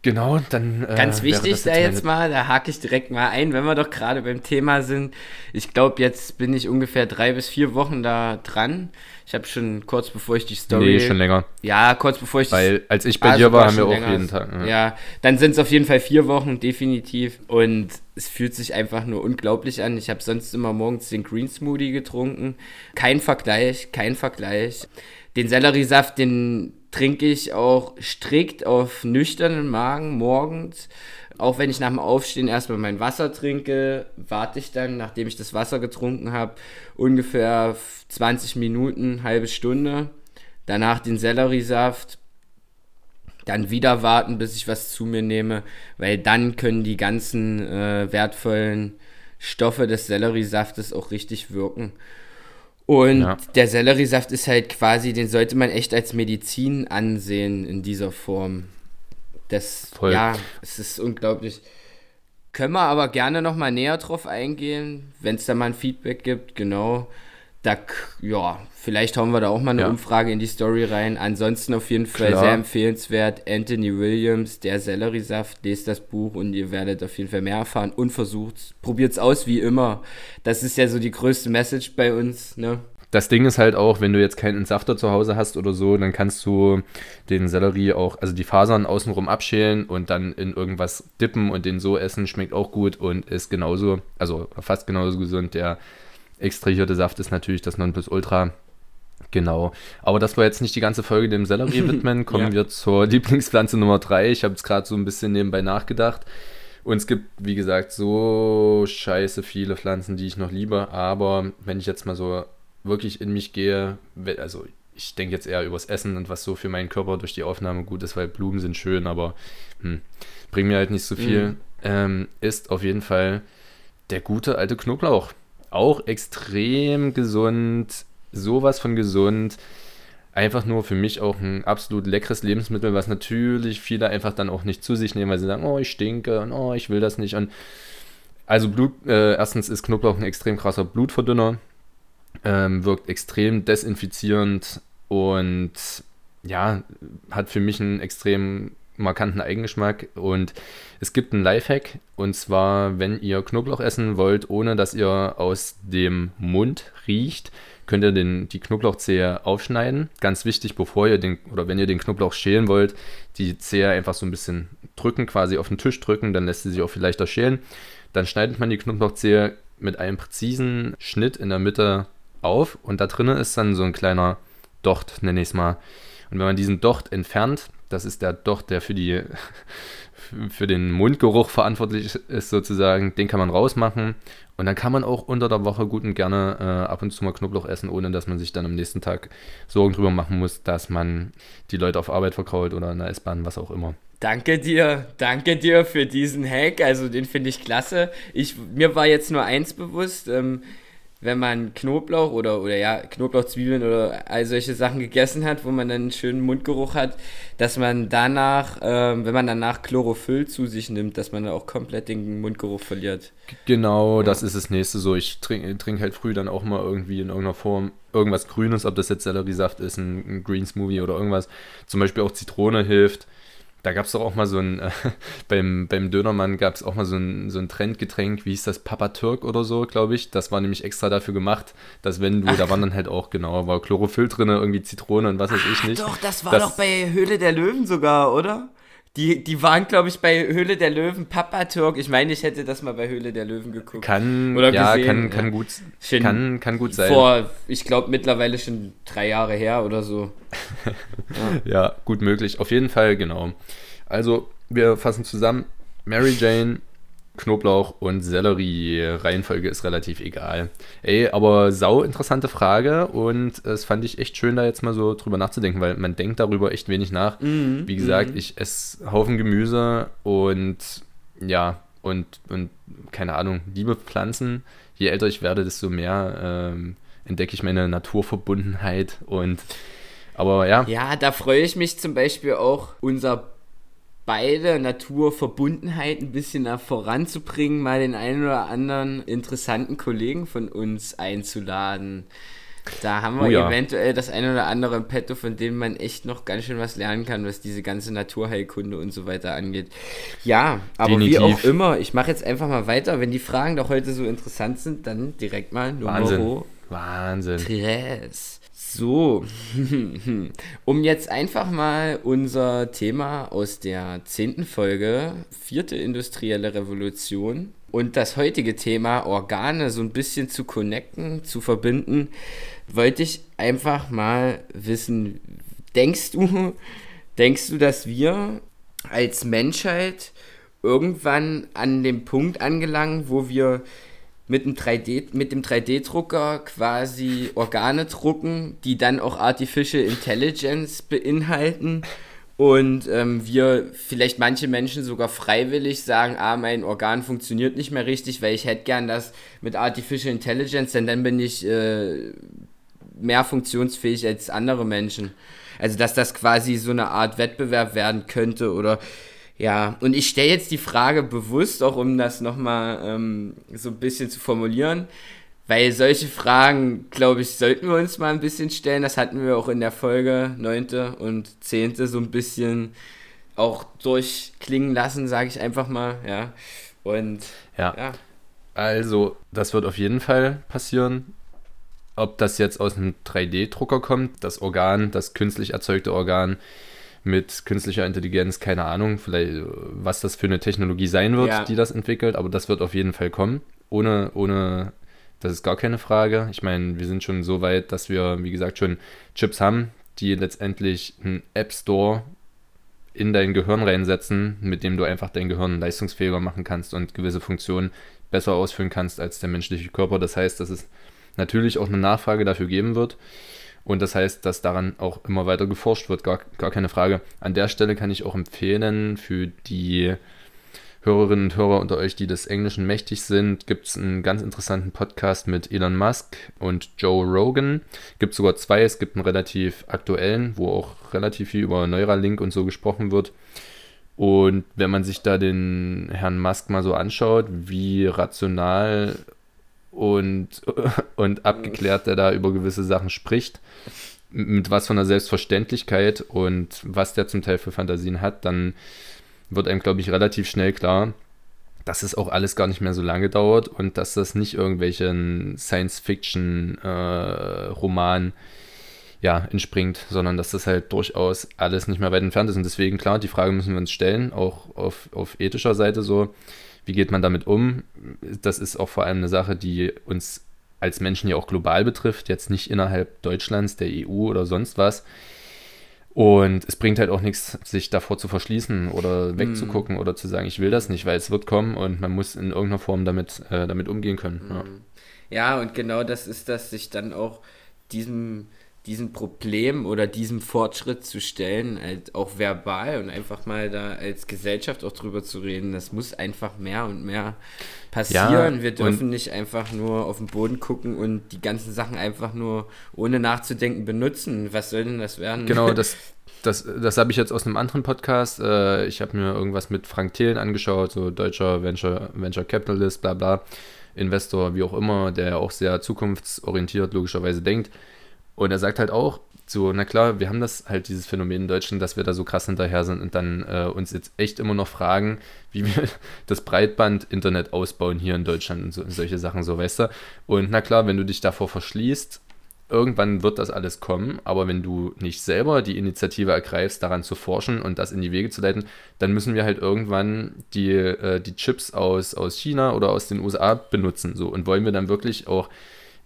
Genau, dann.
Äh, Ganz wichtig jetzt da jetzt mal, da hake ich direkt mal ein, wenn wir doch gerade beim Thema sind. Ich glaube, jetzt bin ich ungefähr drei bis vier Wochen da dran. Ich habe schon kurz bevor ich die Story.
Nee, schon länger.
Ja, kurz bevor ich.
Weil als ich bei also dir war, haben wir auch länger. jeden Tag.
Ja, ja dann sind es auf jeden Fall vier Wochen, definitiv. Und es fühlt sich einfach nur unglaublich an. Ich habe sonst immer morgens den Green Smoothie getrunken. Kein Vergleich, kein Vergleich. Den Selleriesaft, den trinke ich auch strikt auf nüchternen Magen morgens auch wenn ich nach dem Aufstehen erstmal mein Wasser trinke, warte ich dann, nachdem ich das Wasser getrunken habe, ungefähr 20 Minuten, halbe Stunde. Danach den Selleriesaft. Dann wieder warten, bis ich was zu mir nehme, weil dann können die ganzen äh, wertvollen Stoffe des Selleriesaftes auch richtig wirken. Und ja. der Selleriesaft ist halt quasi, den sollte man echt als Medizin ansehen in dieser Form. Das, Voll. ja, es ist unglaublich. Können wir aber gerne noch mal näher drauf eingehen, wenn es da mal ein Feedback gibt, genau. Da, ja, vielleicht hauen wir da auch mal eine ja. Umfrage in die Story rein. Ansonsten auf jeden Fall Klar. sehr empfehlenswert. Anthony Williams, der Selleriesaft, lest das Buch und ihr werdet auf jeden Fall mehr erfahren und versucht, probiert es aus wie immer. Das ist ja so die größte Message bei uns, ne?
Das Ding ist halt auch, wenn du jetzt keinen Entsafter zu Hause hast oder so, dann kannst du den Sellerie auch, also die Fasern außenrum abschälen und dann in irgendwas dippen und den so essen, schmeckt auch gut und ist genauso, also fast genauso gesund. Der extrahierte Saft ist natürlich das Nonplusultra. Genau. Aber das war jetzt nicht die ganze Folge dem Sellerie widmen. Kommen ja. wir zur Lieblingspflanze Nummer 3. Ich habe jetzt gerade so ein bisschen nebenbei nachgedacht. Und es gibt, wie gesagt, so scheiße viele Pflanzen, die ich noch liebe. Aber wenn ich jetzt mal so wirklich in mich gehe, also ich denke jetzt eher übers Essen und was so für meinen Körper durch die Aufnahme gut ist, weil Blumen sind schön, aber hm, bringen mir halt nicht so viel, mhm. ähm, ist auf jeden Fall der gute alte Knoblauch. Auch extrem gesund, sowas von gesund. Einfach nur für mich auch ein absolut leckeres Lebensmittel, was natürlich viele einfach dann auch nicht zu sich nehmen, weil sie sagen, oh, ich stinke und oh, ich will das nicht. Und also Blut, äh, erstens ist Knoblauch ein extrem krasser Blutverdünner, ähm, wirkt extrem desinfizierend und ja, hat für mich einen extrem markanten Eigengeschmack. Und es gibt einen Lifehack, und zwar, wenn ihr Knoblauch essen wollt, ohne dass ihr aus dem Mund riecht, könnt ihr den, die Knoblauchzehe aufschneiden. Ganz wichtig, bevor ihr den, oder wenn ihr den Knoblauch schälen wollt, die Zehe einfach so ein bisschen drücken, quasi auf den Tisch drücken, dann lässt sie sich auch viel leichter schälen. Dann schneidet man die Knoblauchzehe mit einem präzisen Schnitt in der Mitte auf und da drinnen ist dann so ein kleiner Docht, nenne ich es mal. Und wenn man diesen Docht entfernt, das ist der Docht, der für, die, für den Mundgeruch verantwortlich ist sozusagen, den kann man rausmachen. Und dann kann man auch unter der Woche gut und gerne äh, ab und zu mal Knoblauch essen, ohne dass man sich dann am nächsten Tag Sorgen drüber machen muss, dass man die Leute auf Arbeit verkrault oder in der S-Bahn, was auch immer.
Danke dir, danke dir für diesen Hack. Also den finde ich klasse. Ich, mir war jetzt nur eins bewusst. Ähm, wenn man Knoblauch oder, oder ja, Knoblauchzwiebeln oder all solche Sachen gegessen hat, wo man dann einen schönen Mundgeruch hat, dass man danach, ähm, wenn man danach Chlorophyll zu sich nimmt, dass man dann auch komplett den Mundgeruch verliert.
Genau, das ist das nächste so. Ich trinke trink halt früh dann auch mal irgendwie in irgendeiner Form irgendwas Grünes, ob das jetzt Selleriesaft ist, ein, ein Green Smoothie oder irgendwas. Zum Beispiel auch Zitrone hilft. Da gab es doch auch mal so ein, äh, beim, beim Dönermann gab es auch mal so ein, so ein Trendgetränk, wie hieß das, Papa Türk oder so, glaube ich. Das war nämlich extra dafür gemacht, dass wenn du, Ach. da waren dann halt auch, genau, war Chlorophyll drin, irgendwie Zitrone und was weiß ich nicht.
Doch, das war das, doch bei Höhle der Löwen sogar, oder? Die, die waren, glaube ich, bei Höhle der Löwen Papa Türk. Ich meine, ich hätte das mal bei Höhle der Löwen geguckt.
Kann, Oder ja, gesehen. kann, kann, gut, kann, kann gut sein.
Vor, ich glaube, mittlerweile schon drei Jahre her oder so.
ja. ja, gut möglich. Auf jeden Fall, genau. Also, wir fassen zusammen. Mary Jane Knoblauch und Sellerie. Reihenfolge ist relativ egal. Ey, aber sau interessante Frage und es fand ich echt schön, da jetzt mal so drüber nachzudenken, weil man denkt darüber echt wenig nach. Mm, Wie gesagt, mm. ich esse Haufen Gemüse und ja, und, und keine Ahnung, liebe Pflanzen. Je älter ich werde, desto mehr ähm, entdecke ich meine Naturverbundenheit und aber ja.
Ja, da freue ich mich zum Beispiel auch, unser beide Naturverbundenheit ein bisschen nach voranzubringen, mal den einen oder anderen interessanten Kollegen von uns einzuladen. Da haben wir oh ja. eventuell das eine oder andere im Petto, von dem man echt noch ganz schön was lernen kann, was diese ganze Naturheilkunde und so weiter angeht. Ja, aber Definitiv. wie auch immer, ich mache jetzt einfach mal weiter. Wenn die Fragen doch heute so interessant sind, dann direkt mal
Nummer Wahnsinn. Wahnsinn.
Tres. So, um jetzt einfach mal unser Thema aus der zehnten Folge, vierte industrielle Revolution und das heutige Thema Organe so ein bisschen zu connecten, zu verbinden, wollte ich einfach mal wissen, denkst du, denkst du, dass wir als Menschheit irgendwann an dem Punkt angelangen, wo wir mit dem 3D, mit dem 3D-Drucker quasi Organe drucken, die dann auch Artificial Intelligence beinhalten. Und ähm, wir vielleicht manche Menschen sogar freiwillig sagen, ah, mein Organ funktioniert nicht mehr richtig, weil ich hätte gern das mit Artificial Intelligence, denn dann bin ich äh, mehr funktionsfähig als andere Menschen. Also dass das quasi so eine Art Wettbewerb werden könnte oder ja, und ich stelle jetzt die Frage bewusst, auch um das nochmal ähm, so ein bisschen zu formulieren, weil solche Fragen, glaube ich, sollten wir uns mal ein bisschen stellen. Das hatten wir auch in der Folge 9. und 10. so ein bisschen auch durchklingen lassen, sage ich einfach mal, ja. Und
ja. ja. Also, das wird auf jeden Fall passieren. Ob das jetzt aus einem 3D-Drucker kommt, das Organ, das künstlich erzeugte Organ, mit künstlicher Intelligenz, keine Ahnung, vielleicht, was das für eine Technologie sein wird, ja. die das entwickelt, aber das wird auf jeden Fall kommen. Ohne, ohne, das ist gar keine Frage. Ich meine, wir sind schon so weit, dass wir, wie gesagt, schon Chips haben, die letztendlich einen App Store in dein Gehirn reinsetzen, mit dem du einfach dein Gehirn leistungsfähiger machen kannst und gewisse Funktionen besser ausführen kannst als der menschliche Körper. Das heißt, dass es natürlich auch eine Nachfrage dafür geben wird. Und das heißt, dass daran auch immer weiter geforscht wird, gar, gar keine Frage. An der Stelle kann ich auch empfehlen für die Hörerinnen und Hörer unter euch, die des Englischen mächtig sind, gibt es einen ganz interessanten Podcast mit Elon Musk und Joe Rogan. Gibt sogar zwei. Es gibt einen relativ aktuellen, wo auch relativ viel über Neuralink und so gesprochen wird. Und wenn man sich da den Herrn Musk mal so anschaut, wie rational und, und abgeklärt er da über gewisse Sachen spricht, mit was von der Selbstverständlichkeit und was der zum Teil für Fantasien hat, dann wird einem, glaube ich, relativ schnell klar, dass es auch alles gar nicht mehr so lange dauert und dass das nicht irgendwelchen Science-Fiction-Roman äh, ja, entspringt, sondern dass das halt durchaus alles nicht mehr weit entfernt ist. Und deswegen, klar, die Frage müssen wir uns stellen, auch auf, auf ethischer Seite so, wie geht man damit um? Das ist auch vor allem eine Sache, die uns als Menschen ja auch global betrifft, jetzt nicht innerhalb Deutschlands, der EU oder sonst was. Und es bringt halt auch nichts, sich davor zu verschließen oder wegzugucken mm. oder zu sagen, ich will das nicht, weil es wird kommen und man muss in irgendeiner Form damit, äh, damit umgehen können.
Mm. Ja. ja, und genau das ist das, sich dann auch diesem diesem Problem oder diesem Fortschritt zu stellen, halt auch verbal und einfach mal da als Gesellschaft auch drüber zu reden. Das muss einfach mehr und mehr passieren. Ja, Wir dürfen nicht einfach nur auf den Boden gucken und die ganzen Sachen einfach nur ohne nachzudenken benutzen. Was soll denn das werden?
Genau, das, das, das habe ich jetzt aus einem anderen Podcast. Äh, ich habe mir irgendwas mit Frank Thelen angeschaut, so deutscher Venture, Venture Capitalist, bla bla. Investor, wie auch immer, der auch sehr zukunftsorientiert logischerweise denkt. Und er sagt halt auch, so, na klar, wir haben das halt, dieses Phänomen in Deutschland, dass wir da so krass hinterher sind und dann äh, uns jetzt echt immer noch fragen, wie wir das Breitband-Internet ausbauen hier in Deutschland und so, solche Sachen, so, weißt du? Und na klar, wenn du dich davor verschließt, irgendwann wird das alles kommen, aber wenn du nicht selber die Initiative ergreifst, daran zu forschen und das in die Wege zu leiten, dann müssen wir halt irgendwann die, äh, die Chips aus, aus China oder aus den USA benutzen, so, und wollen wir dann wirklich auch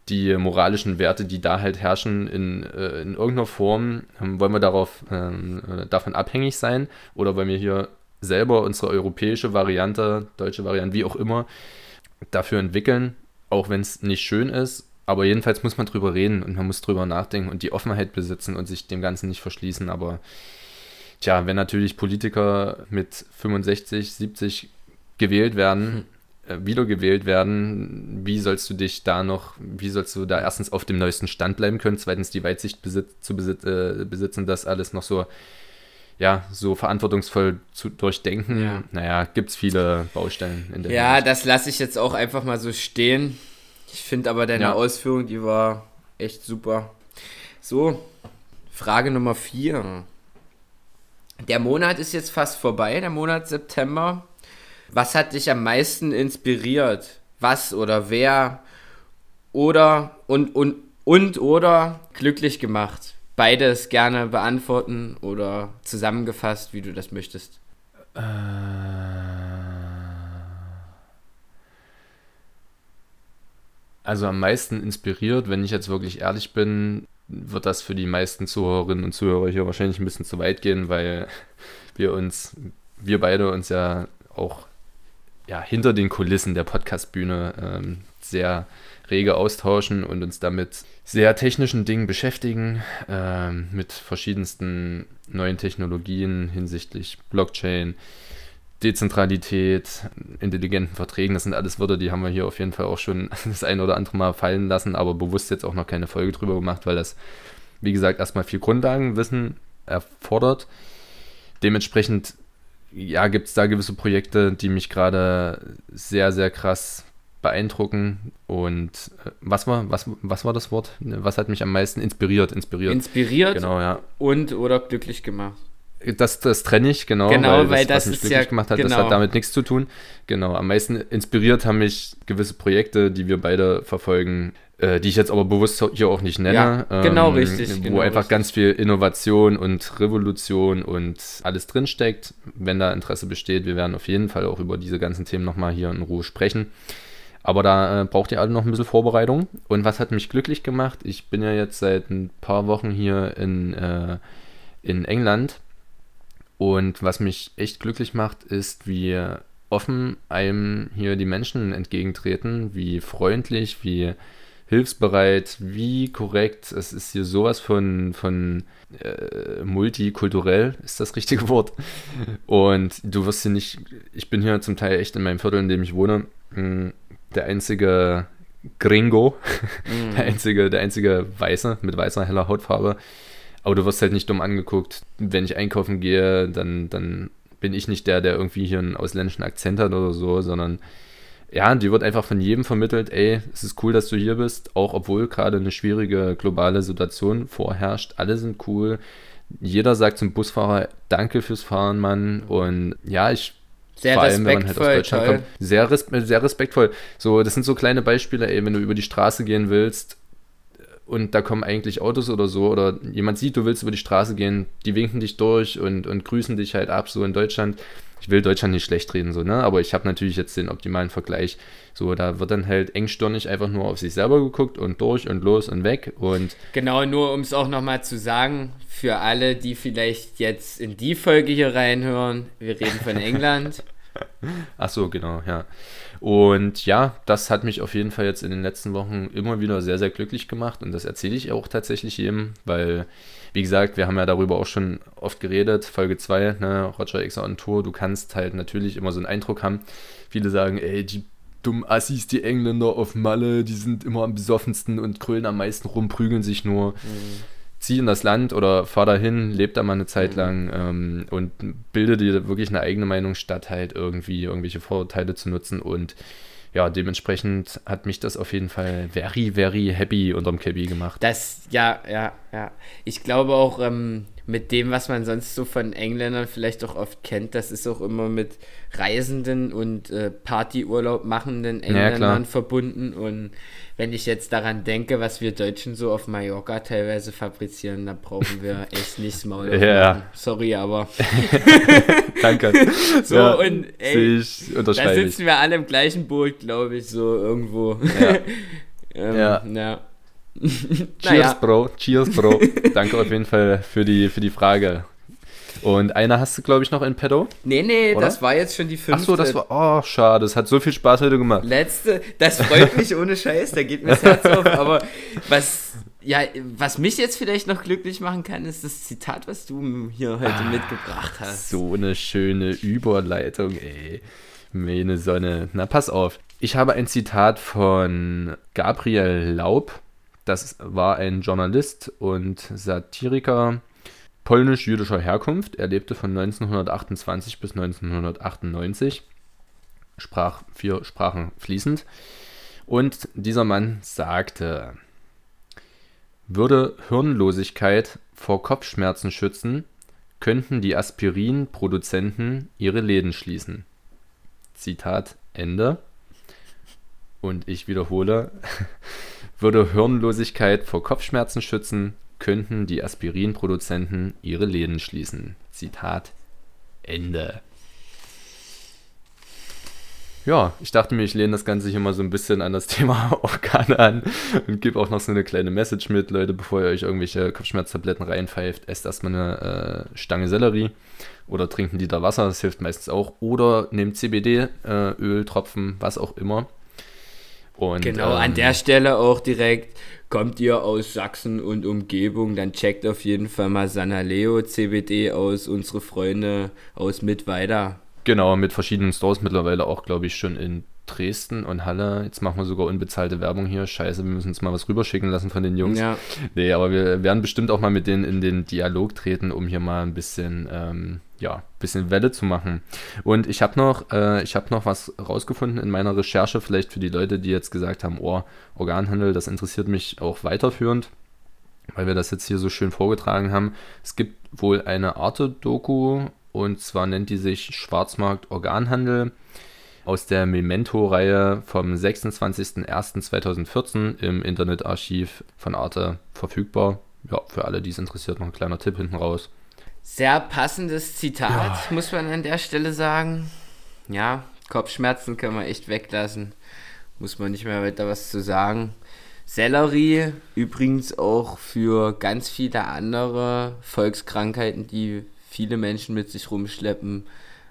die moralischen Werte, die da halt herrschen, in, äh, in irgendeiner Form, ähm, wollen wir darauf, ähm, äh, davon abhängig sein oder wollen wir hier selber unsere europäische Variante, deutsche Variante, wie auch immer, dafür entwickeln, auch wenn es nicht schön ist. Aber jedenfalls muss man drüber reden und man muss drüber nachdenken und die Offenheit besitzen und sich dem Ganzen nicht verschließen. Aber tja, wenn natürlich Politiker mit 65, 70 gewählt werden, hm wiedergewählt werden, wie sollst du dich da noch, wie sollst du da erstens auf dem neuesten Stand bleiben können, zweitens die Weitsicht besit zu besit äh, besitzen, das alles noch so, ja, so verantwortungsvoll zu durchdenken. Ja. Naja, gibt es viele Baustellen
in der Ja, Hinsicht. das lasse ich jetzt auch einfach mal so stehen. Ich finde aber deine ja. Ausführung, die war echt super. So, Frage Nummer vier. Der Monat ist jetzt fast vorbei, der Monat September. Was hat dich am meisten inspiriert? Was oder wer oder und und und oder glücklich gemacht? Beides gerne beantworten oder zusammengefasst, wie du das möchtest. Äh,
also am meisten inspiriert, wenn ich jetzt wirklich ehrlich bin, wird das für die meisten Zuhörerinnen und Zuhörer hier wahrscheinlich ein bisschen zu weit gehen, weil wir uns, wir beide uns ja auch ja, hinter den Kulissen der Podcastbühne ähm, sehr rege austauschen und uns damit sehr technischen Dingen beschäftigen, ähm, mit verschiedensten neuen Technologien hinsichtlich Blockchain, Dezentralität, intelligenten Verträgen. Das sind alles Wörter, die haben wir hier auf jeden Fall auch schon das ein oder andere Mal fallen lassen, aber bewusst jetzt auch noch keine Folge drüber gemacht, weil das, wie gesagt, erstmal viel Grundlagenwissen erfordert. Dementsprechend ja, gibt es da gewisse Projekte, die mich gerade sehr, sehr krass beeindrucken. Und äh, was war, was, was war das Wort? Was hat mich am meisten inspiriert? Inspiriert.
Inspiriert
genau, ja.
und oder glücklich gemacht.
Das, das trenne ich, genau.
Genau, weil, weil das,
das was
mich glücklich ja,
gemacht hat, genau. das hat genau. damit nichts zu tun. Genau, am meisten inspiriert haben mich gewisse Projekte, die wir beide verfolgen, äh, die ich jetzt aber bewusst hier auch nicht nenne. Ja,
genau ähm, richtig.
Wo
genau
einfach
richtig.
ganz viel Innovation und Revolution und alles drinsteckt. Wenn da Interesse besteht, wir werden auf jeden Fall auch über diese ganzen Themen nochmal hier in Ruhe sprechen. Aber da äh, braucht ihr alle noch ein bisschen Vorbereitung. Und was hat mich glücklich gemacht? Ich bin ja jetzt seit ein paar Wochen hier in, äh, in England. Und was mich echt glücklich macht, ist, wie offen einem hier die Menschen entgegentreten, wie freundlich, wie hilfsbereit, wie korrekt. Es ist hier sowas von, von äh, multikulturell, ist das richtige Wort. Und du wirst hier nicht, ich bin hier zum Teil echt in meinem Viertel, in dem ich wohne, hm, der einzige Gringo, mm. der, einzige, der einzige Weiße mit weißer, heller Hautfarbe. Aber du wirst halt nicht dumm angeguckt. Wenn ich einkaufen gehe, dann, dann bin ich nicht der, der irgendwie hier einen ausländischen Akzent hat oder so, sondern ja, die wird einfach von jedem vermittelt, ey, es ist cool, dass du hier bist, auch obwohl gerade eine schwierige globale Situation vorherrscht. Alle sind cool. Jeder sagt zum Busfahrer, danke fürs Fahren, Mann. Und ja, ich
sehr Vor allem, wenn man halt aus Deutschland toll. kommt.
Sehr, res sehr respektvoll. So, das sind so kleine Beispiele, ey, wenn du über die Straße gehen willst und da kommen eigentlich Autos oder so oder jemand sieht, du willst über die Straße gehen, die winken dich durch und, und grüßen dich halt ab, so in Deutschland ich will Deutschland nicht schlecht reden, so, ne? Aber ich habe natürlich jetzt den optimalen Vergleich. So, da wird dann halt engstirnig einfach nur auf sich selber geguckt und durch und los und weg. Und
genau, nur um es auch nochmal zu sagen, für alle, die vielleicht jetzt in die Folge hier reinhören, wir reden von England.
Ach so, genau, ja. Und ja, das hat mich auf jeden Fall jetzt in den letzten Wochen immer wieder sehr, sehr glücklich gemacht und das erzähle ich auch tatsächlich jedem, weil wie gesagt, wir haben ja darüber auch schon oft geredet, Folge 2, ne, Roger Xer on Tour, du kannst halt natürlich immer so einen Eindruck haben. Viele sagen, ey, die dummen Assis, die Engländer auf Malle, die sind immer am besoffensten und krölen am meisten rum, prügeln sich nur. Mhm. Zieh in das Land oder fahr dahin, leb da mal eine Zeit mhm. lang ähm, und bilde dir wirklich eine eigene Meinung, statt halt irgendwie irgendwelche Vorurteile zu nutzen und ja, dementsprechend hat mich das auf jeden Fall very, very happy unterm Cabby gemacht.
Das, ja, ja, ja. Ich glaube auch, ähm, mit dem, was man sonst so von Engländern vielleicht auch oft kennt, das ist auch immer mit Reisenden und äh, Partyurlaub machenden Engländern ja, verbunden. Und wenn ich jetzt daran denke, was wir Deutschen so auf Mallorca teilweise fabrizieren, da brauchen wir echt nichts Maul.
ja.
Sorry, aber.
Danke.
so, ja, und ey, da sitzen wir alle im gleichen Boot, glaube ich, so irgendwo. Ja. ähm, ja. ja.
Cheers, naja. Bro. Cheers, Bro. Danke auf jeden Fall für die, für die Frage. Und eine hast du, glaube ich, noch in Pedo?
Nee, nee, Oder? das war jetzt schon die fünfte.
Ach so, das war, oh, schade, das hat so viel Spaß heute gemacht.
Letzte, das freut mich ohne Scheiß, da geht mir das Herz auf, aber was, ja, was mich jetzt vielleicht noch glücklich machen kann, ist das Zitat, was du hier heute ah, mitgebracht hast.
So eine schöne Überleitung, ey. Meine Sonne. Na, pass auf. Ich habe ein Zitat von Gabriel Laub, das war ein Journalist und Satiriker polnisch-jüdischer Herkunft. Er lebte von 1928 bis 1998, sprach vier Sprachen fließend. Und dieser Mann sagte, würde Hirnlosigkeit vor Kopfschmerzen schützen, könnten die Aspirin-Produzenten ihre Läden schließen. Zitat Ende. Und ich wiederhole, würde Hirnlosigkeit vor Kopfschmerzen schützen, könnten die Aspirinproduzenten ihre Läden schließen. Zitat Ende. Ja, ich dachte mir, ich lehne das Ganze hier mal so ein bisschen an das Thema Organe an und gebe auch noch so eine kleine Message mit, Leute, bevor ihr euch irgendwelche Kopfschmerztabletten reinpfeift, esst erstmal eine äh, Stange Sellerie oder trinkt einen Liter Wasser, das hilft meistens auch. Oder nehmt CBD-Öl, äh, Tropfen, was auch immer.
Und, genau, ähm, an der Stelle auch direkt, kommt ihr aus Sachsen und Umgebung, dann checkt auf jeden Fall mal Sanaleo CBD aus, unsere Freunde aus Mittweida.
Genau, mit verschiedenen Stores mittlerweile auch, glaube ich, schon in Dresden und Halle. Jetzt machen wir sogar unbezahlte Werbung hier. Scheiße, wir müssen uns mal was rüberschicken lassen von den Jungs. Ja. Nee, aber wir werden bestimmt auch mal mit denen in den Dialog treten, um hier mal ein bisschen, ähm, ja, bisschen Welle zu machen. Und ich habe noch, äh, ich noch was rausgefunden in meiner Recherche, vielleicht für die Leute, die jetzt gesagt haben, oh, Organhandel, das interessiert mich auch weiterführend, weil wir das jetzt hier so schön vorgetragen haben. Es gibt wohl eine Arte-Doku und zwar nennt die sich Schwarzmarkt Organhandel aus der Memento-Reihe vom 26.01.2014 im Internetarchiv von Arte verfügbar. Ja, für alle, die es interessiert, noch ein kleiner Tipp hinten raus.
Sehr passendes Zitat, ja. muss man an der Stelle sagen. Ja, Kopfschmerzen können wir echt weglassen. Muss man nicht mehr weiter was zu sagen. Sellerie übrigens auch für ganz viele andere Volkskrankheiten, die viele Menschen mit sich rumschleppen,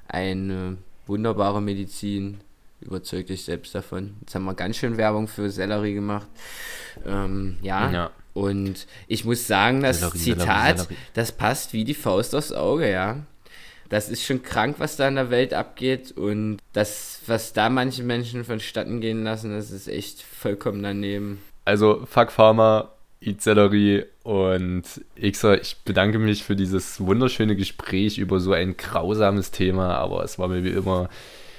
eine wunderbare Medizin. überzeug dich selbst davon. Jetzt haben wir ganz schön Werbung für Sellerie gemacht. Ähm, ja.
Ja.
Und ich muss sagen, das
Sellerie,
Zitat,
Sellerie.
das passt wie die Faust aufs Auge, ja. Das ist schon krank, was da in der Welt abgeht. Und das, was da manche Menschen vonstatten gehen lassen, das ist echt vollkommen daneben.
Also, fuck Pharma, eat Sellerie und Xer, ich bedanke mich für dieses wunderschöne Gespräch über so ein grausames Thema, aber es war mir wie immer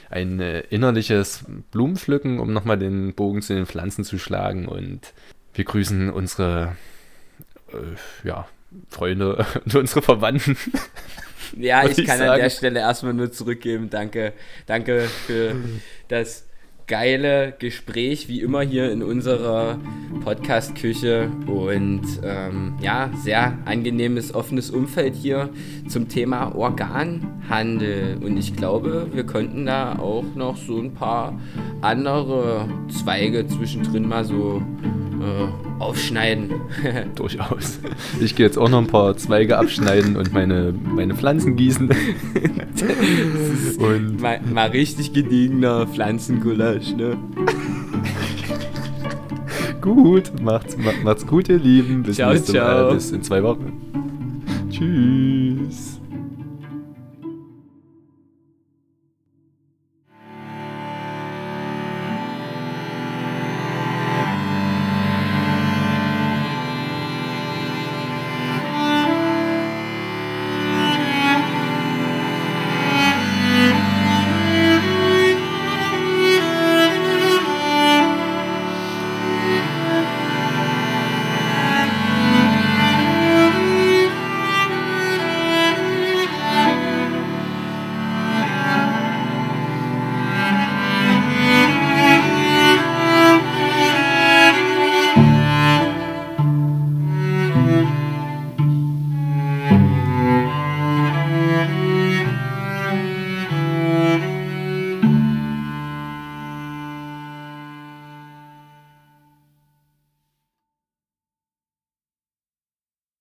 ein äh, innerliches Blumenpflücken, um nochmal den Bogen zu den Pflanzen zu schlagen und wir grüßen unsere äh, ja, Freunde und unsere Verwandten.
Ja, ich
ich
kann an
sagen.
der Stelle erstmal nur zurückgeben. Danke, danke für das geile Gespräch, wie immer hier in unserer Podcast-Küche. Und ähm, ja, sehr angenehmes, offenes Umfeld hier zum Thema Organhandel. Und ich glaube, wir könnten da auch noch so ein paar andere Zweige zwischendrin mal so äh, aufschneiden.
Durchaus. Ich gehe jetzt auch noch ein paar Zweige abschneiden und meine, meine Pflanzen gießen. und
mal, mal richtig gediegener Pflanzengulasch, ne?
gut, macht's, ma- macht's gut, ihr Lieben. Bis,
Ciao,
nächste,
ciao.
Äh, bis in zwei Wochen. Tschüss.